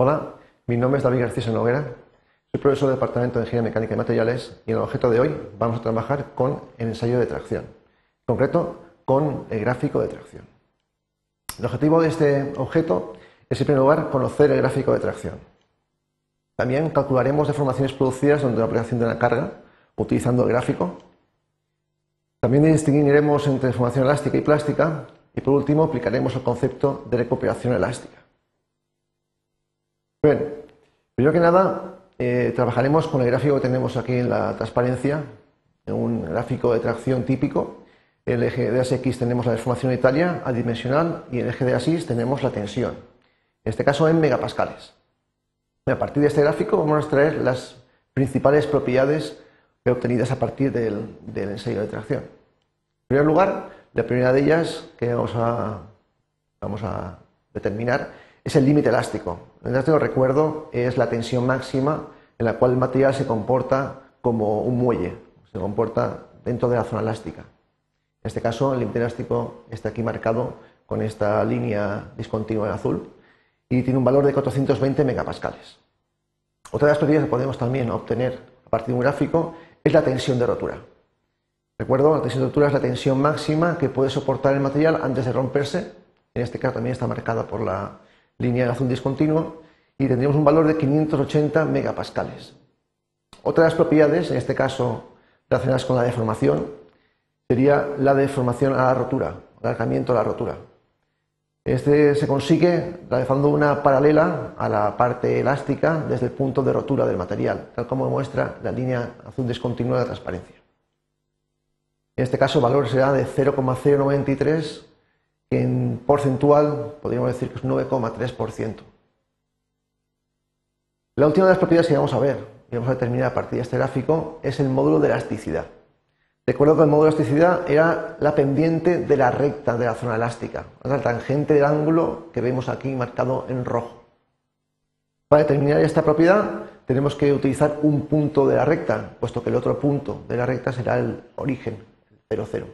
Hola, mi nombre es David García Noguera, soy profesor del Departamento de Ingeniería Mecánica y Materiales y en el objeto de hoy vamos a trabajar con el ensayo de tracción, en concreto con el gráfico de tracción. El objetivo de este objeto es en primer lugar conocer el gráfico de tracción. También calcularemos deformaciones producidas durante la aplicación de una carga utilizando el gráfico. También distinguiremos entre deformación elástica y plástica y por último aplicaremos el concepto de recuperación elástica. Bien, primero que nada eh, trabajaremos con el gráfico que tenemos aquí en la transparencia, en un gráfico de tracción típico. En el eje de ASX tenemos la deformación unitaria adimensional y en el eje de ASIS tenemos la tensión, en este caso en megapascales. A partir de este gráfico vamos a extraer las principales propiedades obtenidas a partir del, ensayo de tracción. En primer lugar, la primera de ellas que vamos a, vamos a determinar es el límite elástico. El elástico, recuerdo, es la tensión máxima en la cual el material se comporta como un muelle, se comporta dentro de la zona elástica. En este caso, el límite elástico está aquí marcado con esta línea discontinua en azul y tiene un valor de 420 megapascales. Otra de las propiedades que podemos también obtener a partir de un gráfico es la tensión de rotura. Recuerdo, la tensión de rotura es la tensión máxima que puede soportar el material antes de romperse. En este caso también está marcada por la línea de azul discontinuo y tendríamos un valor de 580 megapascales. Otra de las propiedades, en este caso relacionadas con la deformación, sería la deformación a la rotura, alargamiento a la rotura. Este se consigue realizando una paralela a la parte elástica desde el punto de rotura del material, tal como muestra la línea azul discontinua de transparencia. En este caso el valor será de 0,093, que en porcentual podríamos decir que es 9,3%. La última de las propiedades que vamos a ver y vamos a determinar a partir de este gráfico es el módulo de elasticidad. Recuerdo que el módulo de elasticidad era la pendiente de la recta de la zona elástica, la tangente del ángulo que vemos aquí marcado en rojo. Para determinar esta propiedad tenemos que utilizar un punto de la recta, puesto que el otro punto de la recta será el origen, el 0, 0.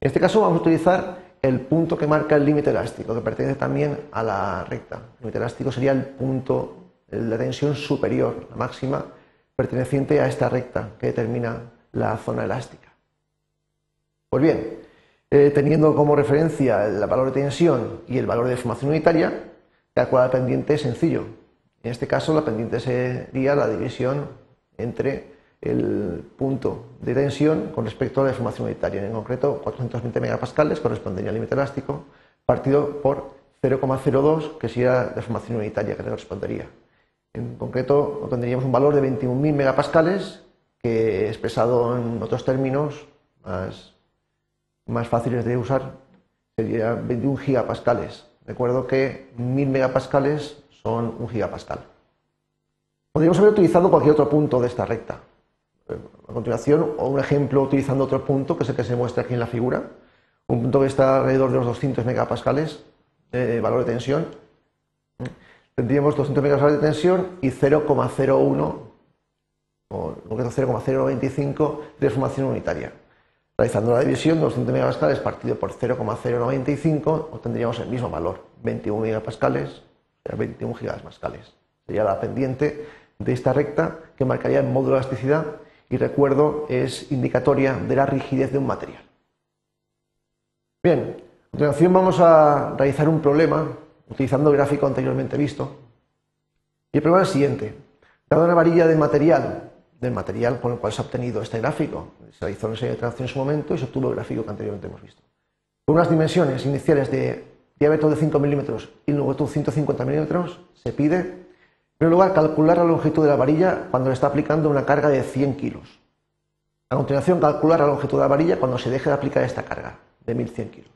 En este caso vamos a utilizar el punto que marca el límite elástico, que pertenece también a la recta. El límite elástico sería el punto de tensión superior, la máxima, perteneciente a esta recta que determina la zona elástica. Pues bien, eh, teniendo como referencia el valor de tensión y el valor de deformación unitaria, calcular la pendiente es sencillo. En este caso, la pendiente sería la división entre el punto de tensión con respecto a la deformación unitaria. En concreto, 420 megapascales correspondería al límite elástico, partido por 0,02, que sería la deformación unitaria que le correspondería. En concreto, obtendríamos un valor de 21.000 megapascales que expresado en otros términos más, fáciles de usar sería 21 gigapascales. Recuerdo que 1000 megapascales son un gigapascal. Podríamos haber utilizado cualquier otro punto de esta recta. A continuación, o un ejemplo utilizando otro punto, que es el que se muestra aquí en la figura, un punto que está alrededor de los 200 megapascales de valor de tensión. Tendríamos 200 megapascales de tensión y 0,01 o en concreto 0,095 de deformación unitaria. Realizando la división de 200 megapascales partido por 0,095 obtendríamos el mismo valor, 21 megapascales, 21 gigapascales. Sería la pendiente de esta recta que marcaría el módulo de elasticidad y recuerdo es indicatoria de la rigidez de un material. Bien, a continuación vamos a realizar un problema utilizando el gráfico anteriormente visto. Y el problema es el siguiente. Dada una varilla de material del material con el cual se ha obtenido este gráfico. Se realizó una serie de tracción en su momento y se obtuvo el gráfico que anteriormente hemos visto. Con unas dimensiones iniciales de diámetro de 5 milímetros y longitud de 150 milímetros, se pide, primer lugar, calcular la longitud de la varilla cuando le está aplicando una carga de 100 kilos. A continuación, calcular la longitud de la varilla cuando se deje de aplicar esta carga de 1100 kilos.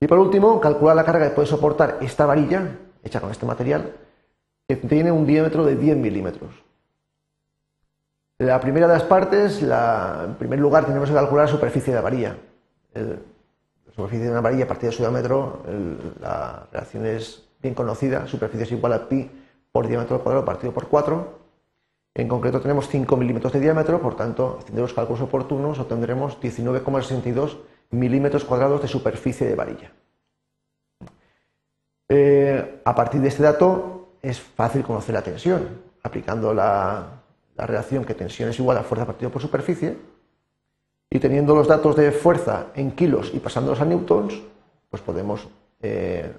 Y por último, calcular la carga que puede soportar esta varilla, hecha con este material, que tiene un diámetro de 10 milímetros. La primera de las partes, en primer lugar, tenemos que calcular la superficie de la varilla. la superficie de una varilla a partir de su diámetro, la relación es bien conocida, superficie es igual a pi por diámetro cuadrado partido por 4. En concreto tenemos 5 milímetros de diámetro, por tanto, haciendo los cálculos oportunos, obtendremos 19,62 milímetros cuadrados de superficie de varilla. Eh, a partir de este dato, es fácil conocer la tensión, aplicando la, relación que tensión es igual a fuerza partido por superficie, y teniendo los datos de fuerza en kilos y pasándolos a newtons, pues podemos eh,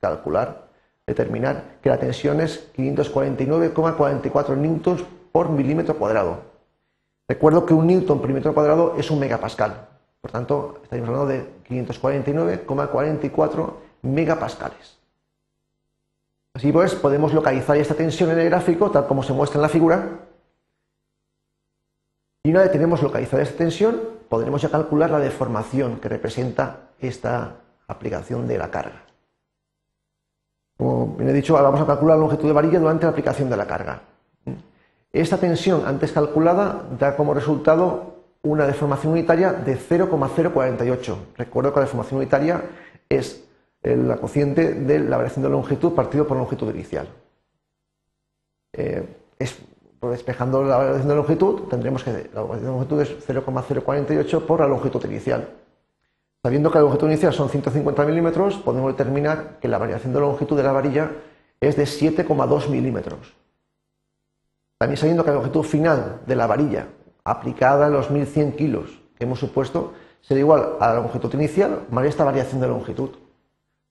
calcular, determinar que la tensión es 549,44 newtons por milímetro cuadrado. Recuerdo que un newton por milímetro cuadrado es un megapascal. Por tanto, estaríamos hablando de 549,44 megapascales. Así pues, podemos localizar esta tensión en el gráfico, tal como se muestra en la figura. Y una vez tenemos localizada esta tensión, podremos ya calcular la deformación que representa esta aplicación de la carga. Como bien he dicho, ahora vamos a calcular la longitud de varilla durante la aplicación de la carga. Esta tensión antes calculada da como resultado una deformación unitaria de 0,048. Recuerdo que la deformación unitaria es la cociente de la variación de longitud partido por longitud inicial. Eh, pues despejando la variación de longitud, tendremos que la variación de longitud es 0,048 por la longitud inicial. Sabiendo que la longitud inicial son 150 milímetros, podemos determinar que la variación de longitud de la varilla es de 7,2 milímetros. También sabiendo que la longitud final de la varilla aplicada a los 1100 kilos que hemos supuesto será igual a la longitud inicial más esta variación de longitud.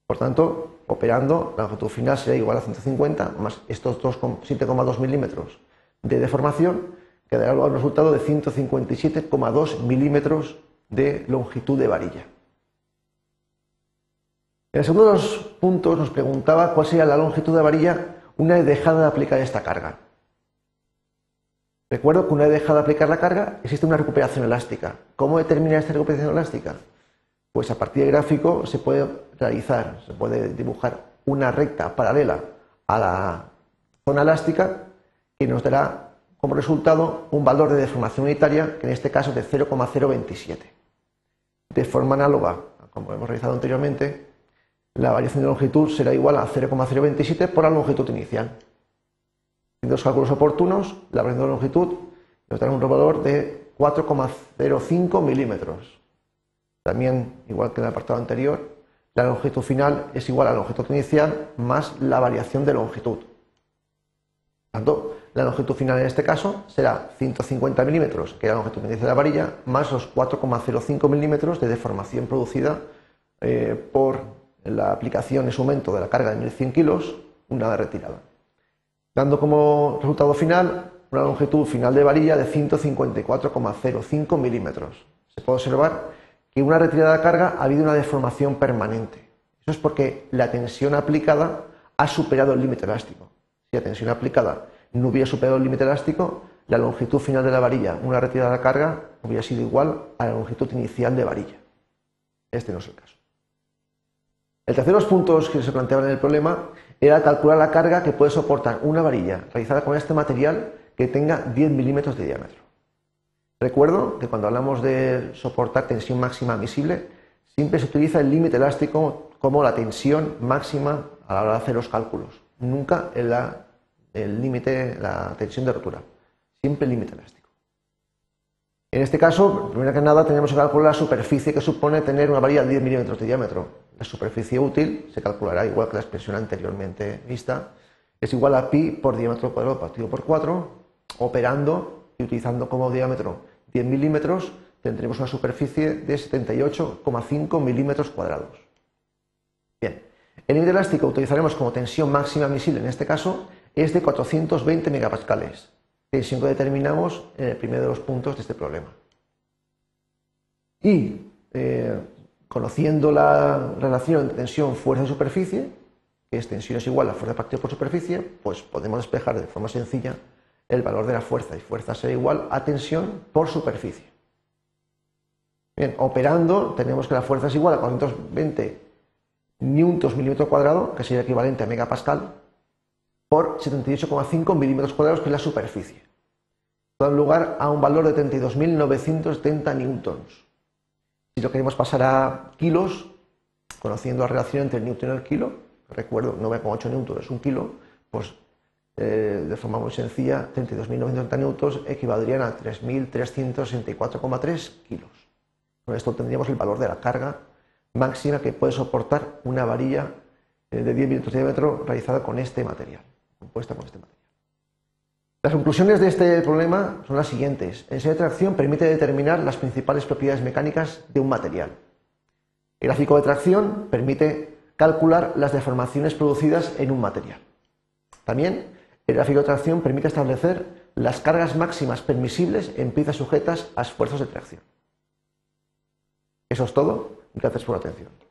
Por tanto, operando, la longitud final será igual a 150 más estos 7,2 milímetros de deformación, que dará el resultado de 157,2 milímetros de longitud de varilla. En el segundo de los puntos nos preguntaba cuál sería la longitud de varilla una vez dejada de aplicar esta carga. Recuerdo que una vez dejado de aplicar la carga, existe una recuperación elástica. ¿Cómo determina esta recuperación elástica? Pues a partir del gráfico se puede realizar, se puede dibujar una recta paralela a la zona elástica que nos dará como resultado un valor de deformación unitaria, que en este caso es de 0,027. De forma análoga, como hemos realizado anteriormente, la variación de longitud será igual a 0,027 por la longitud inicial. En los cálculos oportunos, la variación de longitud nos dará un valor de 4,05 milímetros. También, igual que en el apartado anterior, la longitud final es igual a la longitud inicial más la variación de longitud. Por la longitud final en este caso será 150 milímetros, que es la longitud inicial de la varilla, más los 4,05 milímetros de deformación producida eh, por la aplicación en su momento de la carga de 1100 kilos, una retirada dando como resultado final una longitud final de varilla de 154,05 milímetros. Se puede observar que una retirada de carga ha habido una deformación permanente. Eso es porque la tensión aplicada ha superado el límite elástico. Si la tensión aplicada no hubiera superado el límite elástico, la longitud final de la varilla, una retirada de carga, hubiera sido igual a la longitud inicial de varilla. Este no es el caso. El tercero de los puntos que se planteaban en el problema era calcular la carga que puede soportar una varilla realizada con este material que tenga 10 milímetros de diámetro. Recuerdo que cuando hablamos de soportar tensión máxima admisible, siempre se utiliza el límite elástico como la tensión máxima a la hora de hacer los cálculos, nunca el límite, la tensión de rotura, siempre el límite elástico. En este caso, primero que nada, tenemos que calcular la superficie que supone tener una varilla de 10 milímetros de diámetro. La superficie útil se calculará igual que la expresión anteriormente vista, es igual a pi por diámetro cuadrado partido por 4, operando y utilizando como diámetro 10 milímetros, tendremos una superficie de 78,5 milímetros cuadrados. Bien, el límite elástico que utilizaremos como tensión máxima admisible en este caso es de 420 megapascales tensión que determinamos en el primero de los puntos de este problema. Y eh, conociendo la relación entre tensión, fuerza y superficie, que es tensión es igual a fuerza partida por superficie, pues podemos despejar de forma sencilla el valor de la fuerza y fuerza será igual a tensión por superficie. Bien, operando tenemos que la fuerza es igual a 420 newtons milímetro cuadrado, que sería equivalente a megapascal, por 78,5 milímetros cuadrados, que es la superficie. Da lugar a un valor de 32.970 newtons. Si lo queremos pasar a kilos, conociendo la relación entre el newton y el kilo, recuerdo 9,8 newtons es un kilo, pues eh, de forma muy sencilla, 32.970 newtons equivaldrían a 3.364,3 kilos. Con esto tendríamos el valor de la carga máxima que puede soportar una varilla eh, de 10 milímetros de diámetro realizada con este material. Compuesta con este material. Las conclusiones de este problema son las siguientes. El ensayo de tracción permite determinar las principales propiedades mecánicas de un material. El gráfico de tracción permite calcular las deformaciones producidas en un material. También el gráfico de tracción permite establecer las cargas máximas permisibles en piezas sujetas a esfuerzos de tracción. Eso es todo. Gracias por la atención.